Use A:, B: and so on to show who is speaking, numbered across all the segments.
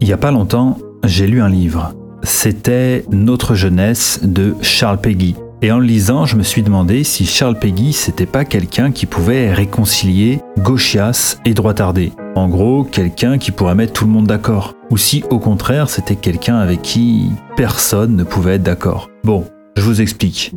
A: Il n'y a pas longtemps, j'ai lu un livre. C'était Notre jeunesse de Charles Péguy. Et en le lisant, je me suis demandé si Charles Péguy, c'était pas quelqu'un qui pouvait réconcilier gauchias et droitardé. En gros, quelqu'un qui pourrait mettre tout le monde d'accord. Ou si au contraire, c'était quelqu'un avec qui personne ne pouvait être d'accord. Bon, je vous explique.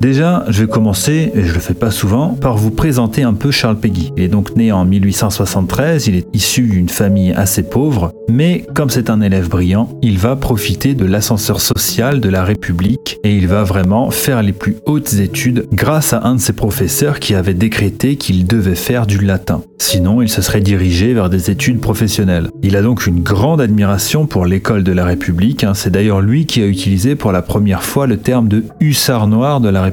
A: Déjà, je vais commencer, et je le fais pas souvent, par vous présenter un peu Charles Péguy. Il est donc né en 1873, il est issu d'une famille assez pauvre, mais comme c'est un élève brillant, il va profiter de l'ascenseur social de la République et il va vraiment faire les plus hautes études grâce à un de ses professeurs qui avait décrété qu'il devait faire du latin. Sinon, il se serait dirigé vers des études professionnelles. Il a donc une grande admiration pour l'école de la République, hein. c'est d'ailleurs lui qui a utilisé pour la première fois le terme de hussard noir de la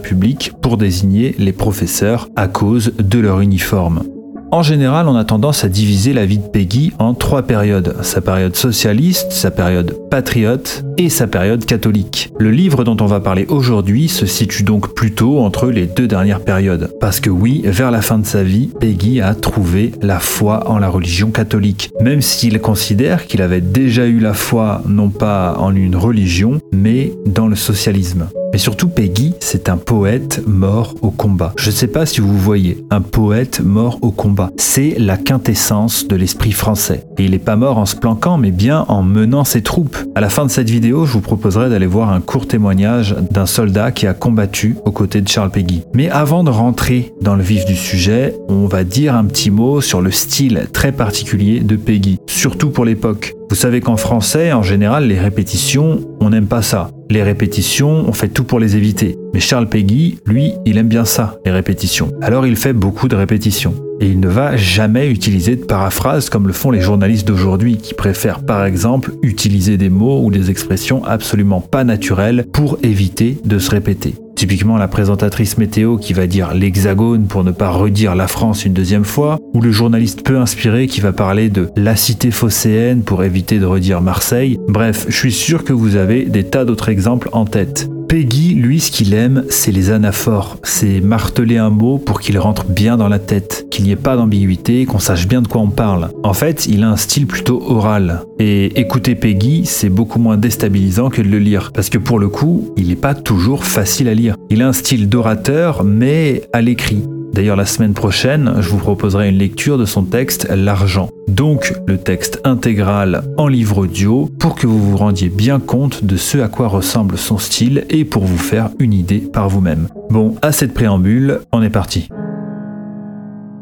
A: Pour désigner les professeurs à cause de leur uniforme. En général, on a tendance à diviser la vie de Peggy en trois périodes. Sa période socialiste, sa période patriote et sa période catholique. Le livre dont on va parler aujourd'hui se situe donc plutôt entre les deux dernières périodes. Parce que oui, vers la fin de sa vie, Peggy a trouvé la foi en la religion catholique. Même s'il considère qu'il avait déjà eu la foi non pas en une religion, mais dans le socialisme. Mais surtout, Peggy, c'est un poète mort au combat. Je ne sais pas si vous voyez, un poète mort au combat. C'est la quintessence de l'esprit français. Et il n'est pas mort en se planquant, mais bien en menant ses troupes. À la fin de cette vidéo, je vous proposerai d'aller voir un court témoignage d'un soldat qui a combattu aux côtés de Charles Peggy. Mais avant de rentrer dans le vif du sujet, on va dire un petit mot sur le style très particulier de Peggy, surtout pour l'époque. Vous savez qu'en français, en général, les répétitions, on n'aime pas ça. Les répétitions, on fait tout pour les éviter. Mais Charles Peggy, lui, il aime bien ça, les répétitions. Alors il fait beaucoup de répétitions. Et il ne va jamais utiliser de paraphrase comme le font les journalistes d'aujourd'hui, qui préfèrent par exemple utiliser des mots ou des expressions absolument pas naturelles pour éviter de se répéter. Typiquement la présentatrice météo qui va dire l'hexagone pour ne pas redire la France une deuxième fois, ou le journaliste peu inspiré qui va parler de la cité phocéenne pour éviter de redire Marseille. Bref, je suis sûr que vous avez des tas d'autres exemples en tête. Peggy, lui, ce qu'il aime, c'est les anaphores. C'est marteler un mot pour qu'il rentre bien dans la tête, qu'il n'y ait pas d'ambiguïté, qu'on sache bien de quoi on parle. En fait, il a un style plutôt oral. Et écouter Peggy, c'est beaucoup moins déstabilisant que de le lire. Parce que pour le coup, il n'est pas toujours facile à lire. Il a un style d'orateur, mais à l'écrit. D'ailleurs, la semaine prochaine, je vous proposerai une lecture de son texte L'argent. Donc, le texte intégral en livre audio pour que vous vous rendiez bien compte de ce à quoi ressemble son style et pour vous faire une idée par vous-même. Bon, à cette préambule, on est parti.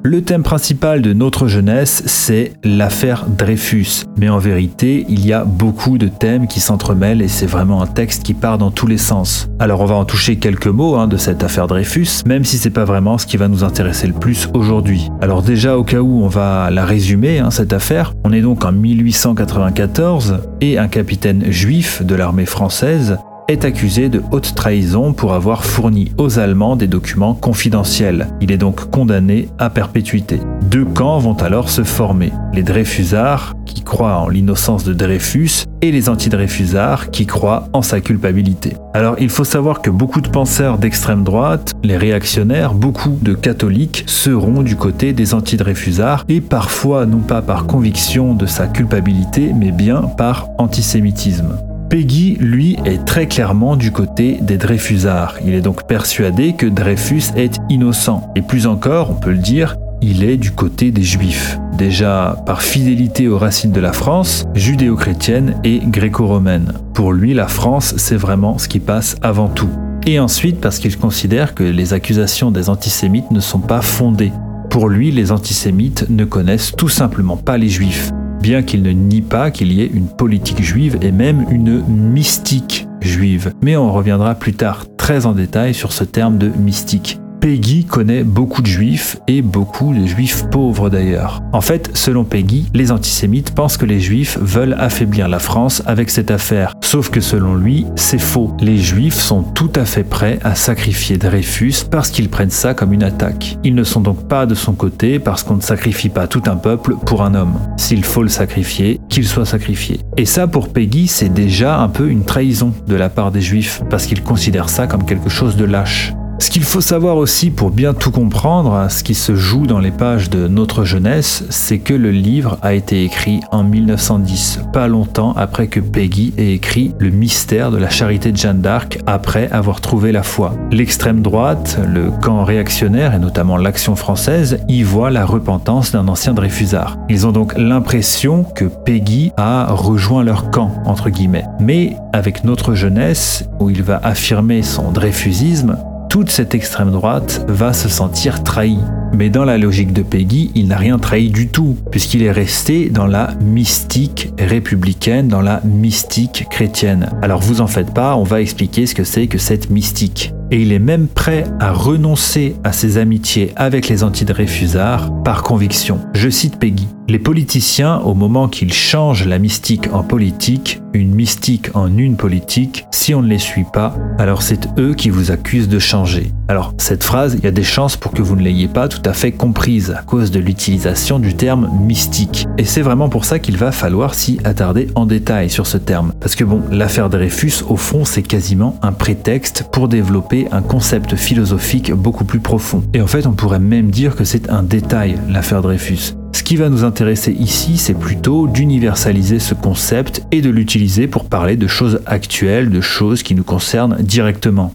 A: Le thème principal de notre jeunesse, c'est l'affaire Dreyfus. Mais en vérité, il y a beaucoup de thèmes qui s'entremêlent et c'est vraiment un texte qui part dans tous les sens. Alors on va en toucher quelques mots hein, de cette affaire Dreyfus, même si c'est pas vraiment ce qui va nous intéresser le plus aujourd'hui. Alors déjà au cas où on va la résumer, hein, cette affaire, on est donc en 1894 et un capitaine juif de l'armée française est accusé de haute trahison pour avoir fourni aux Allemands des documents confidentiels. Il est donc condamné à perpétuité. Deux camps vont alors se former. Les Dreyfusards, qui croient en l'innocence de Dreyfus, et les anti-Dreyfusards, qui croient en sa culpabilité. Alors il faut savoir que beaucoup de penseurs d'extrême droite, les réactionnaires, beaucoup de catholiques seront du côté des anti-Dreyfusards, et parfois non pas par conviction de sa culpabilité, mais bien par antisémitisme. Peggy, lui, est très clairement du côté des Dreyfusards. Il est donc persuadé que Dreyfus est innocent. Et plus encore, on peut le dire, il est du côté des Juifs. Déjà par fidélité aux racines de la France, judéo-chrétienne et gréco-romaine. Pour lui, la France, c'est vraiment ce qui passe avant tout. Et ensuite parce qu'il considère que les accusations des antisémites ne sont pas fondées. Pour lui, les antisémites ne connaissent tout simplement pas les juifs bien qu'il ne nie pas qu'il y ait une politique juive et même une mystique juive. Mais on reviendra plus tard très en détail sur ce terme de mystique. Peggy connaît beaucoup de juifs et beaucoup de juifs pauvres d'ailleurs. En fait, selon Peggy, les antisémites pensent que les juifs veulent affaiblir la France avec cette affaire. Sauf que selon lui, c'est faux. Les juifs sont tout à fait prêts à sacrifier Dreyfus parce qu'ils prennent ça comme une attaque. Ils ne sont donc pas de son côté parce qu'on ne sacrifie pas tout un peuple pour un homme. S'il faut le sacrifier, qu'il soit sacrifié. Et ça, pour Peggy, c'est déjà un peu une trahison de la part des juifs parce qu'ils considèrent ça comme quelque chose de lâche. Ce qu'il faut savoir aussi pour bien tout comprendre, ce qui se joue dans les pages de Notre jeunesse, c'est que le livre a été écrit en 1910, pas longtemps après que Peggy ait écrit Le mystère de la charité de Jeanne d'Arc après avoir trouvé la foi. L'extrême droite, le camp réactionnaire et notamment l'Action française y voient la repentance d'un ancien Dreyfusard. Ils ont donc l'impression que Peggy a rejoint leur camp, entre guillemets. Mais avec Notre jeunesse, où il va affirmer son Dreyfusisme, toute cette extrême droite va se sentir trahie. Mais dans la logique de Peggy, il n'a rien trahi du tout, puisqu'il est resté dans la mystique républicaine, dans la mystique chrétienne. Alors vous en faites pas, on va expliquer ce que c'est que cette mystique. Et il est même prêt à renoncer à ses amitiés avec les antidreyfusards par conviction. Je cite Peggy. Les politiciens, au moment qu'ils changent la mystique en politique, une mystique en une politique, si on ne les suit pas, alors c'est eux qui vous accusent de changer. Alors, cette phrase, il y a des chances pour que vous ne l'ayez pas tout à fait comprise à cause de l'utilisation du terme mystique. Et c'est vraiment pour ça qu'il va falloir s'y attarder en détail sur ce terme. Parce que bon, l'affaire Dreyfus, au fond, c'est quasiment un prétexte pour développer un concept philosophique beaucoup plus profond. Et en fait, on pourrait même dire que c'est un détail, l'affaire Dreyfus. Ce qui va nous intéresser ici, c'est plutôt d'universaliser ce concept et de l'utiliser pour parler de choses actuelles, de choses qui nous concernent directement.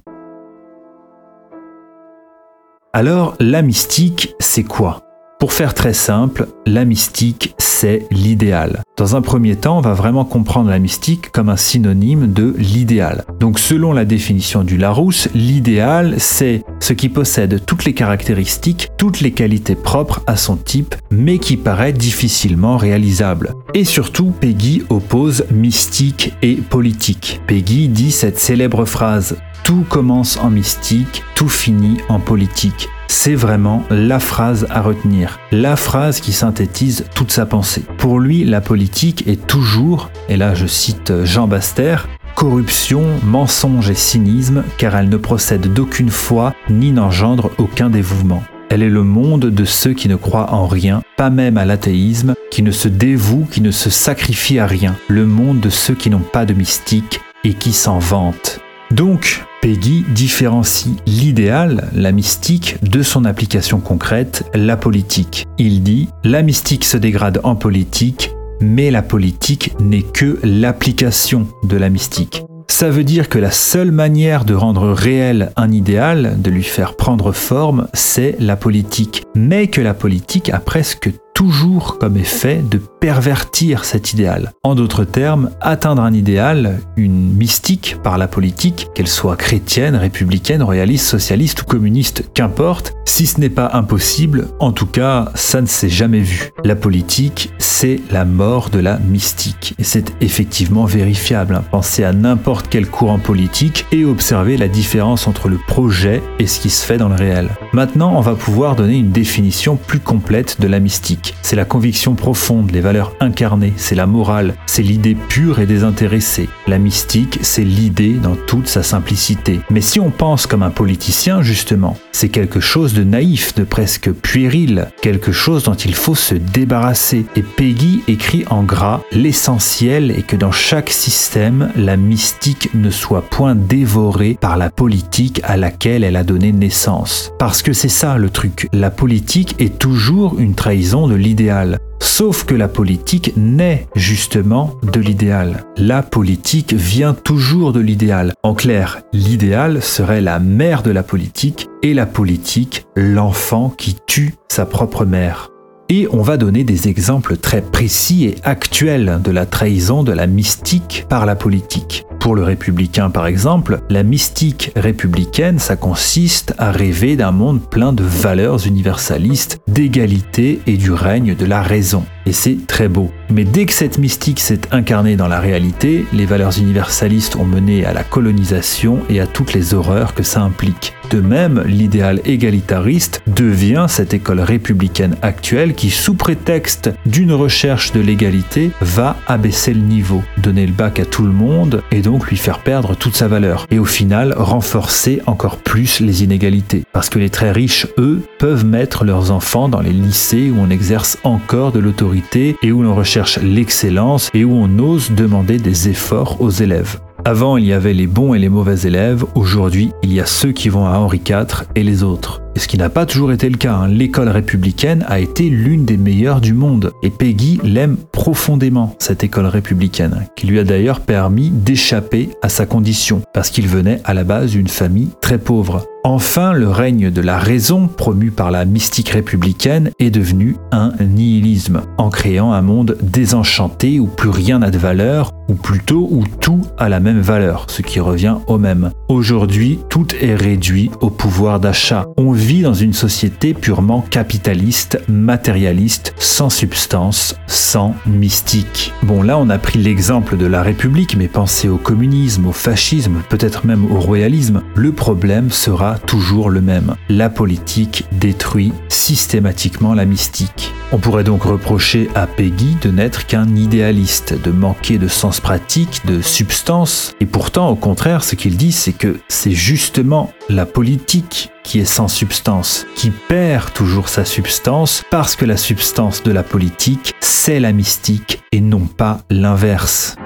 A: Alors, la mystique, c'est quoi? Pour faire très simple, la mystique, c'est l'idéal. Dans un premier temps, on va vraiment comprendre la mystique comme un synonyme de l'idéal. Donc selon la définition du Larousse, l'idéal, c'est ce qui possède toutes les caractéristiques, toutes les qualités propres à son type, mais qui paraît difficilement réalisable. Et surtout, Peggy oppose mystique et politique. Peggy dit cette célèbre phrase tout commence en mystique, tout finit en politique. C'est vraiment la phrase à retenir, la phrase qui synthétise toute sa pensée. Pour lui, la politique est toujours, et là je cite Jean Baster, corruption, mensonge et cynisme, car elle ne procède d'aucune foi ni n'engendre aucun dévouement. Elle est le monde de ceux qui ne croient en rien, pas même à l'athéisme, qui ne se dévouent, qui ne se sacrifient à rien, le monde de ceux qui n'ont pas de mystique et qui s'en vantent. Donc, Peggy différencie l'idéal, la mystique, de son application concrète, la politique. Il dit La mystique se dégrade en politique, mais la politique n'est que l'application de la mystique. Ça veut dire que la seule manière de rendre réel un idéal, de lui faire prendre forme, c'est la politique. Mais que la politique a presque toujours comme effet de pervertir cet idéal. En d'autres termes, atteindre un idéal, une mystique par la politique, qu'elle soit chrétienne, républicaine, royaliste, socialiste ou communiste, qu'importe, si ce n'est pas impossible, en tout cas, ça ne s'est jamais vu. La politique, c'est la mort de la mystique. Et c'est effectivement vérifiable. Hein. Pensez à n'importe quel courant politique et observez la différence entre le projet et ce qui se fait dans le réel. Maintenant, on va pouvoir donner une définition plus complète de la mystique. C'est la conviction profonde, les valeurs incarnées, c'est la morale, c'est l'idée pure et désintéressée. La mystique, c'est l'idée dans toute sa simplicité. Mais si on pense comme un politicien, justement, c'est quelque chose de naïf, de presque puéril, quelque chose dont il faut se débarrasser. Et Peggy écrit en gras L'essentiel est que dans chaque système, la mystique ne soit point dévorée par la politique à laquelle elle a donné naissance. Parce que c'est ça le truc, la politique est toujours une trahison de l'idéal. Sauf que la politique naît justement de l'idéal. La politique vient toujours de l'idéal. En clair, l'idéal serait la mère de la politique et la politique l'enfant qui tue sa propre mère. Et on va donner des exemples très précis et actuels de la trahison de la mystique par la politique. Pour le républicain par exemple, la mystique républicaine, ça consiste à rêver d'un monde plein de valeurs universalistes, d'égalité et du règne de la raison. Et c'est très beau. Mais dès que cette mystique s'est incarnée dans la réalité, les valeurs universalistes ont mené à la colonisation et à toutes les horreurs que ça implique. De même, l'idéal égalitariste devient cette école républicaine actuelle qui, sous prétexte d'une recherche de l'égalité, va abaisser le niveau, donner le bac à tout le monde et donc lui faire perdre toute sa valeur, et au final renforcer encore plus les inégalités. Parce que les très riches, eux, peuvent mettre leurs enfants dans les lycées où on exerce encore de l'autorité et où l'on recherche l'excellence et où on ose demander des efforts aux élèves. Avant, il y avait les bons et les mauvais élèves, aujourd'hui, il y a ceux qui vont à Henri IV et les autres. Ce qui n'a pas toujours été le cas. Hein. L'école républicaine a été l'une des meilleures du monde. Et Peggy l'aime profondément, cette école républicaine, qui lui a d'ailleurs permis d'échapper à sa condition, parce qu'il venait à la base d'une famille très pauvre. Enfin, le règne de la raison, promu par la mystique républicaine, est devenu un nihilisme, en créant un monde désenchanté où plus rien n'a de valeur, ou plutôt où tout a la même valeur, ce qui revient au même. Aujourd'hui, tout est réduit au pouvoir d'achat. Dans une société purement capitaliste, matérialiste, sans substance, sans mystique. Bon, là, on a pris l'exemple de la République, mais pensez au communisme, au fascisme, peut-être même au royalisme. Le problème sera toujours le même. La politique détruit systématiquement la mystique. On pourrait donc reprocher à Peggy de n'être qu'un idéaliste, de manquer de sens pratique, de substance. Et pourtant, au contraire, ce qu'il dit, c'est que c'est justement la politique qui est sans substance, qui perd toujours sa substance, parce que la substance de la politique, c'est la mystique et non pas l'inverse.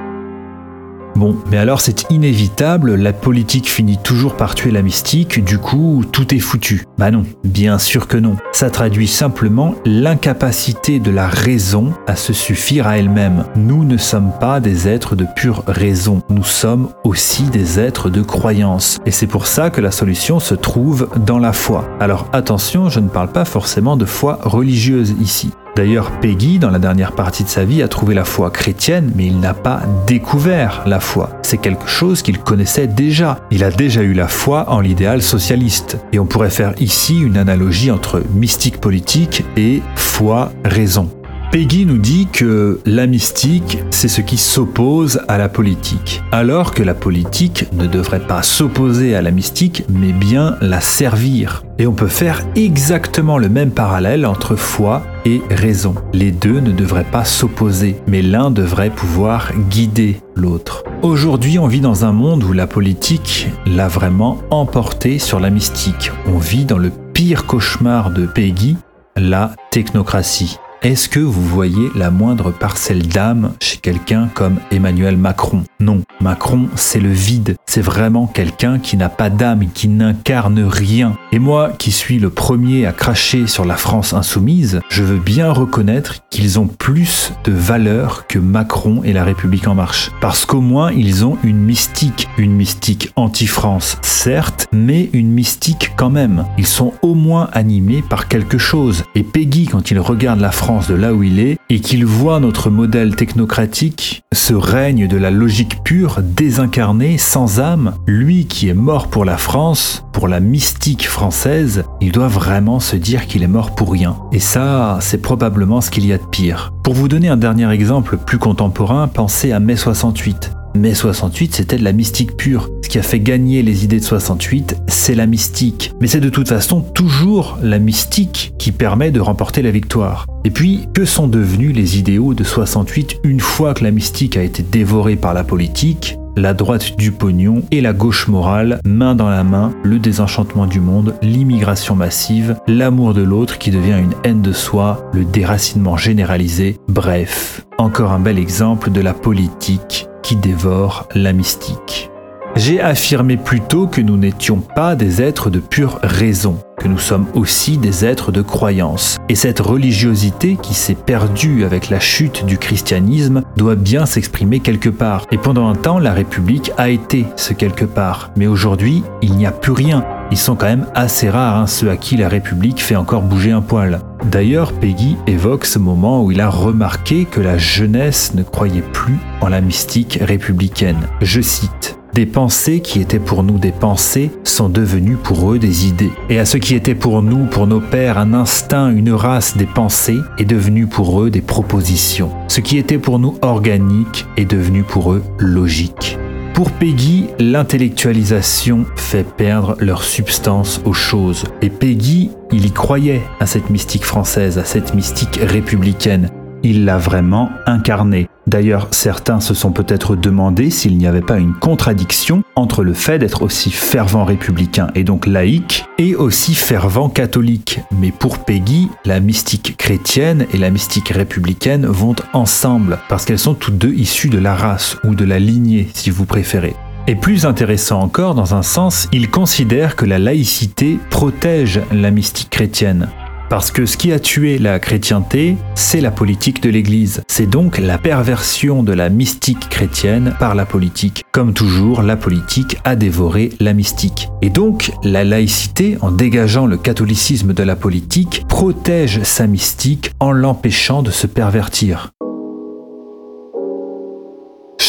A: Bon, mais alors c'est inévitable, la politique finit toujours par tuer la mystique, du coup tout est foutu. Bah non, bien sûr que non. Ça traduit simplement l'incapacité de la raison à se suffire à elle-même. Nous ne sommes pas des êtres de pure raison, nous sommes aussi des êtres de croyance. Et c'est pour ça que la solution se trouve dans la foi. Alors attention, je ne parle pas forcément de foi religieuse ici. D'ailleurs, Peggy, dans la dernière partie de sa vie, a trouvé la foi chrétienne, mais il n'a pas découvert la foi. C'est quelque chose qu'il connaissait déjà. Il a déjà eu la foi en l'idéal socialiste. Et on pourrait faire ici une analogie entre mystique politique et foi-raison. Peggy nous dit que la mystique, c'est ce qui s'oppose à la politique, alors que la politique ne devrait pas s'opposer à la mystique, mais bien la servir. Et on peut faire exactement le même parallèle entre foi et raison. Les deux ne devraient pas s'opposer, mais l'un devrait pouvoir guider l'autre. Aujourd'hui, on vit dans un monde où la politique l'a vraiment emporté sur la mystique. On vit dans le pire cauchemar de Peggy, la technocratie. Est-ce que vous voyez la moindre parcelle d'âme chez quelqu'un comme Emmanuel Macron? Non, Macron, c'est le vide. C'est vraiment quelqu'un qui n'a pas d'âme, qui n'incarne rien. Et moi, qui suis le premier à cracher sur la France insoumise, je veux bien reconnaître qu'ils ont plus de valeur que Macron et la République en marche. Parce qu'au moins, ils ont une mystique. Une mystique anti-France, certes, mais une mystique quand même. Ils sont au moins animés par quelque chose. Et Peggy, quand il regarde la France, de là où il est et qu'il voit notre modèle technocratique, ce règne de la logique pure, désincarné, sans âme, lui qui est mort pour la France, pour la mystique française, il doit vraiment se dire qu'il est mort pour rien. Et ça, c'est probablement ce qu'il y a de pire. Pour vous donner un dernier exemple plus contemporain, pensez à mai 68. Mai 68, c'était de la mystique pure. Ce qui a fait gagner les idées de 68, c'est la mystique. Mais c'est de toute façon toujours la mystique qui permet de remporter la victoire. Et puis, que sont devenus les idéaux de 68 une fois que la mystique a été dévorée par la politique? La droite du pognon et la gauche morale, main dans la main, le désenchantement du monde, l'immigration massive, l'amour de l'autre qui devient une haine de soi, le déracinement généralisé, bref, encore un bel exemple de la politique qui dévore la mystique. J'ai affirmé plus tôt que nous n'étions pas des êtres de pure raison, que nous sommes aussi des êtres de croyance. Et cette religiosité qui s'est perdue avec la chute du christianisme doit bien s'exprimer quelque part. Et pendant un temps, la République a été ce quelque part. Mais aujourd'hui, il n'y a plus rien. Ils sont quand même assez rares, hein, ceux à qui la République fait encore bouger un poil. D'ailleurs, Peggy évoque ce moment où il a remarqué que la jeunesse ne croyait plus en la mystique républicaine. Je cite des pensées qui étaient pour nous des pensées sont devenues pour eux des idées. Et à ce qui était pour nous, pour nos pères, un instinct, une race des pensées, est devenu pour eux des propositions. Ce qui était pour nous organique est devenu pour eux logique. Pour Peggy, l'intellectualisation fait perdre leur substance aux choses. Et Peggy, il y croyait à cette mystique française, à cette mystique républicaine. Il l'a vraiment incarnée. D'ailleurs, certains se sont peut-être demandé s'il n'y avait pas une contradiction entre le fait d'être aussi fervent républicain et donc laïque et aussi fervent catholique. Mais pour Peggy, la mystique chrétienne et la mystique républicaine vont ensemble parce qu'elles sont toutes deux issues de la race ou de la lignée si vous préférez. Et plus intéressant encore, dans un sens, il considère que la laïcité protège la mystique chrétienne. Parce que ce qui a tué la chrétienté, c'est la politique de l'Église. C'est donc la perversion de la mystique chrétienne par la politique. Comme toujours, la politique a dévoré la mystique. Et donc, la laïcité, en dégageant le catholicisme de la politique, protège sa mystique en l'empêchant de se pervertir.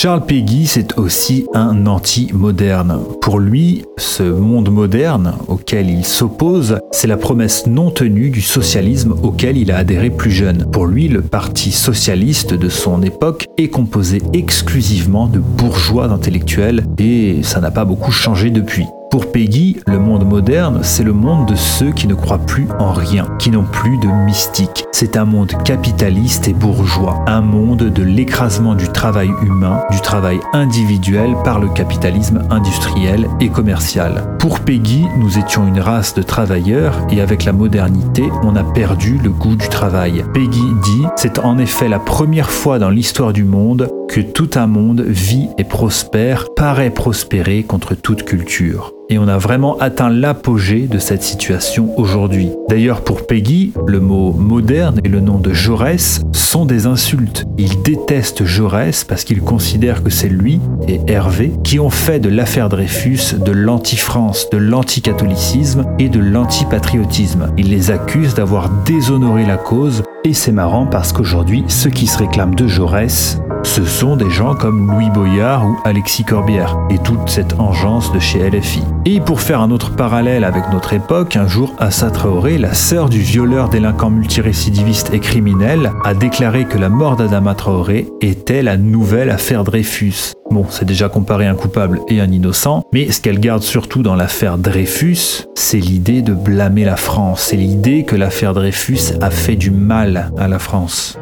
A: Charles Péguy, c'est aussi un anti-moderne. Pour lui, ce monde moderne auquel il s'oppose, c'est la promesse non tenue du socialisme auquel il a adhéré plus jeune. Pour lui, le parti socialiste de son époque est composé exclusivement de bourgeois intellectuels et ça n'a pas beaucoup changé depuis. Pour Peggy, le monde moderne, c'est le monde de ceux qui ne croient plus en rien, qui n'ont plus de mystique. C'est un monde capitaliste et bourgeois, un monde de l'écrasement du travail humain, du travail individuel par le capitalisme industriel et commercial. Pour Peggy, nous étions une race de travailleurs et avec la modernité, on a perdu le goût du travail. Peggy dit, c'est en effet la première fois dans l'histoire du monde que tout un monde vit et prospère, paraît prospérer contre toute culture et on a vraiment atteint l'apogée de cette situation aujourd'hui. D'ailleurs, pour Peggy, le mot moderne et le nom de Jaurès sont des insultes. Il déteste Jaurès parce qu'il considère que c'est lui et Hervé qui ont fait de l'affaire Dreyfus de l'anti-France, de l'anti-catholicisme et de l'anti-patriotisme. Il les accuse d'avoir déshonoré la cause et c'est marrant parce qu'aujourd'hui, ceux qui se réclament de Jaurès ce sont des gens comme Louis Boyard ou Alexis Corbière et toute cette engeance de chez LFI. Et pour faire un autre parallèle avec notre époque, un jour Assa Traoré, la sœur du violeur délinquant multirécidiviste et criminel, a déclaré que la mort d'Adama Traoré était la nouvelle affaire Dreyfus. Bon, c'est déjà comparé un coupable et un innocent, mais ce qu'elle garde surtout dans l'affaire Dreyfus, c'est l'idée de blâmer la France, c'est l'idée que l'affaire Dreyfus a fait du mal à la France.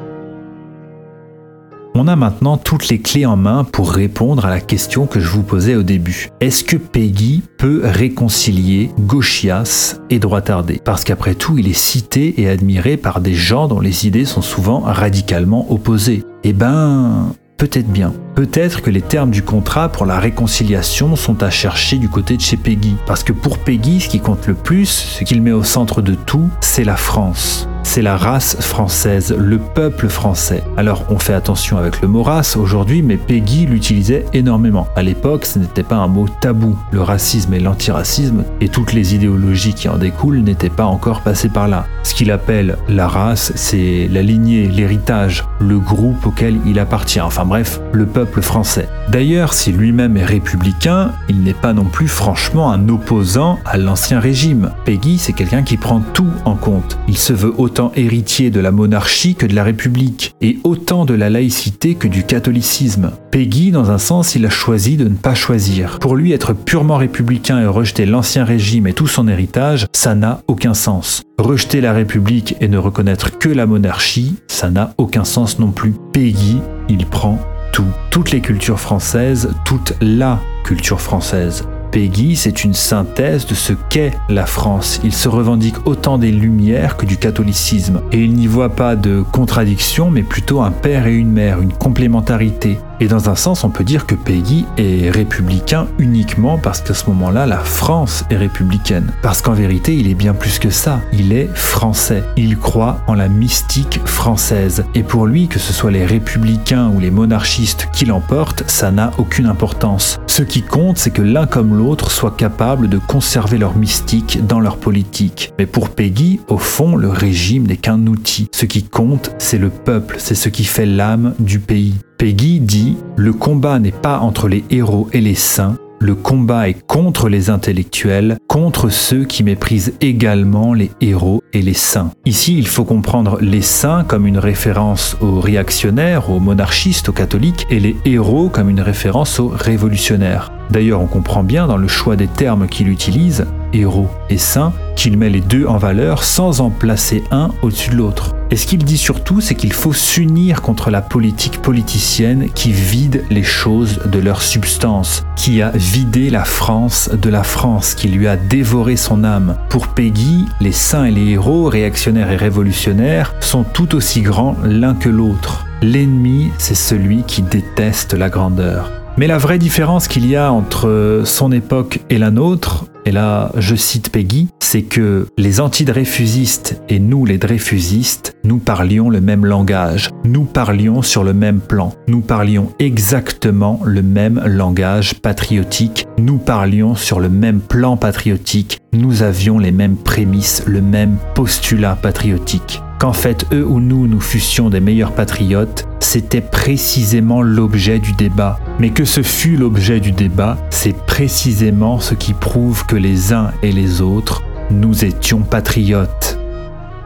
A: On a maintenant toutes les clés en main pour répondre à la question que je vous posais au début. Est-ce que Peggy peut réconcilier gauchias et droitardé? Parce qu'après tout, il est cité et admiré par des gens dont les idées sont souvent radicalement opposées. Eh ben, Peut-être bien. Peut-être que les termes du contrat pour la réconciliation sont à chercher du côté de chez Peggy. Parce que pour Peggy, ce qui compte le plus, ce qu'il met au centre de tout, c'est la France c'est la race française, le peuple français. Alors on fait attention avec le mot race aujourd'hui, mais Peggy l'utilisait énormément. À l'époque, ce n'était pas un mot tabou. Le racisme et l'antiracisme et toutes les idéologies qui en découlent n'étaient pas encore passées par là. Ce qu'il appelle la race, c'est la lignée, l'héritage, le groupe auquel il appartient, enfin bref, le français. D'ailleurs, si lui-même est républicain, il n'est pas non plus franchement un opposant à l'ancien régime. Peggy, c'est quelqu'un qui prend tout en compte. Il se veut autant héritier de la monarchie que de la République, et autant de la laïcité que du catholicisme. Peggy, dans un sens, il a choisi de ne pas choisir. Pour lui, être purement républicain et rejeter l'ancien régime et tout son héritage, ça n'a aucun sens. Rejeter la République et ne reconnaître que la monarchie, ça n'a aucun sens non plus. Peggy, il prend tout. Toutes les cultures françaises, toute la culture française. Peggy, c'est une synthèse de ce qu'est la France. Il se revendique autant des Lumières que du catholicisme. Et il n'y voit pas de contradiction, mais plutôt un père et une mère, une complémentarité. Et dans un sens, on peut dire que Peggy est républicain uniquement parce qu'à ce moment-là, la France est républicaine. Parce qu'en vérité, il est bien plus que ça. Il est français. Il croit en la mystique française. Et pour lui, que ce soit les républicains ou les monarchistes qui l'emportent, ça n'a aucune importance. Ce qui compte, c'est que l'un comme l'autre soient capables de conserver leur mystique dans leur politique. Mais pour Peggy, au fond, le régime n'est qu'un outil. Ce qui compte, c'est le peuple, c'est ce qui fait l'âme du pays. Peggy dit Le combat n'est pas entre les héros et les saints, le combat est contre les intellectuels, contre ceux qui méprisent également les héros et les saints. Ici, il faut comprendre les saints comme une référence aux réactionnaires, aux monarchistes, aux catholiques, et les héros comme une référence aux révolutionnaires. D'ailleurs, on comprend bien dans le choix des termes qu'il utilise, héros et saint, qu'il met les deux en valeur sans en placer un au-dessus de l'autre. Et ce qu'il dit surtout, c'est qu'il faut s'unir contre la politique politicienne qui vide les choses de leur substance, qui a vidé la France de la France, qui lui a dévoré son âme. Pour Peggy, les saints et les héros, réactionnaires et révolutionnaires, sont tout aussi grands l'un que l'autre. L'ennemi, c'est celui qui déteste la grandeur. Mais la vraie différence qu'il y a entre son époque et la nôtre, et là je cite Peggy, c'est que les anti-dreyfusistes et nous les dreyfusistes, nous parlions le même langage, nous parlions sur le même plan, nous parlions exactement le même langage patriotique, nous parlions sur le même plan patriotique, nous avions les mêmes prémices, le même postulat patriotique qu'en fait eux ou nous nous fussions des meilleurs patriotes, c'était précisément l'objet du débat. Mais que ce fut l'objet du débat, c'est précisément ce qui prouve que les uns et les autres, nous étions patriotes.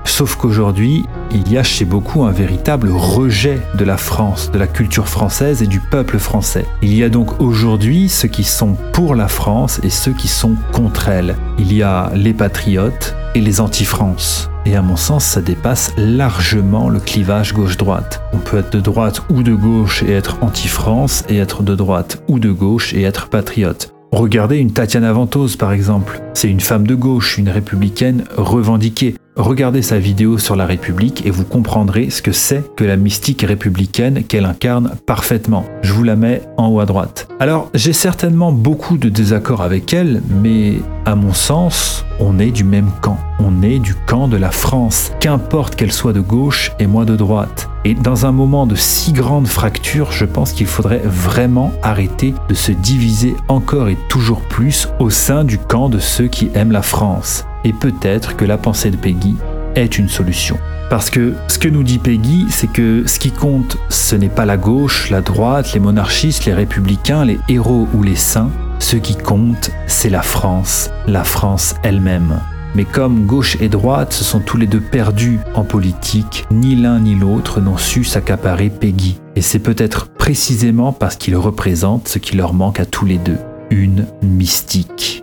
A: Sauf qu'aujourd'hui, il y a chez beaucoup un véritable rejet de la France, de la culture française et du peuple français. Il y a donc aujourd'hui ceux qui sont pour la France et ceux qui sont contre elle. Il y a les patriotes et les anti-France. Et à mon sens, ça dépasse largement le clivage gauche-droite. On peut être de droite ou de gauche et être anti-France, et être de droite ou de gauche et être patriote. Regardez une Tatiana Ventose par exemple. C'est une femme de gauche, une républicaine revendiquée. Regardez sa vidéo sur la République et vous comprendrez ce que c'est que la mystique républicaine qu'elle incarne parfaitement. Je vous la mets en haut à droite. Alors, j'ai certainement beaucoup de désaccords avec elle, mais à mon sens, on est du même camp. On est du camp de la France, qu'importe qu'elle soit de gauche et moi de droite. Et dans un moment de si grande fracture, je pense qu'il faudrait vraiment arrêter de se diviser encore et toujours plus au sein du camp de ceux qui aiment la France et peut-être que la pensée de Peggy est une solution. Parce que ce que nous dit Peggy, c'est que ce qui compte, ce n'est pas la gauche, la droite, les monarchistes, les républicains, les héros ou les saints. Ce qui compte, c'est la France, la France elle-même. Mais comme gauche et droite se sont tous les deux perdus en politique, ni l'un ni l'autre n'ont su s'accaparer Peggy. Et c'est peut-être précisément parce qu'ils représentent ce qui leur manque à tous les deux, une mystique.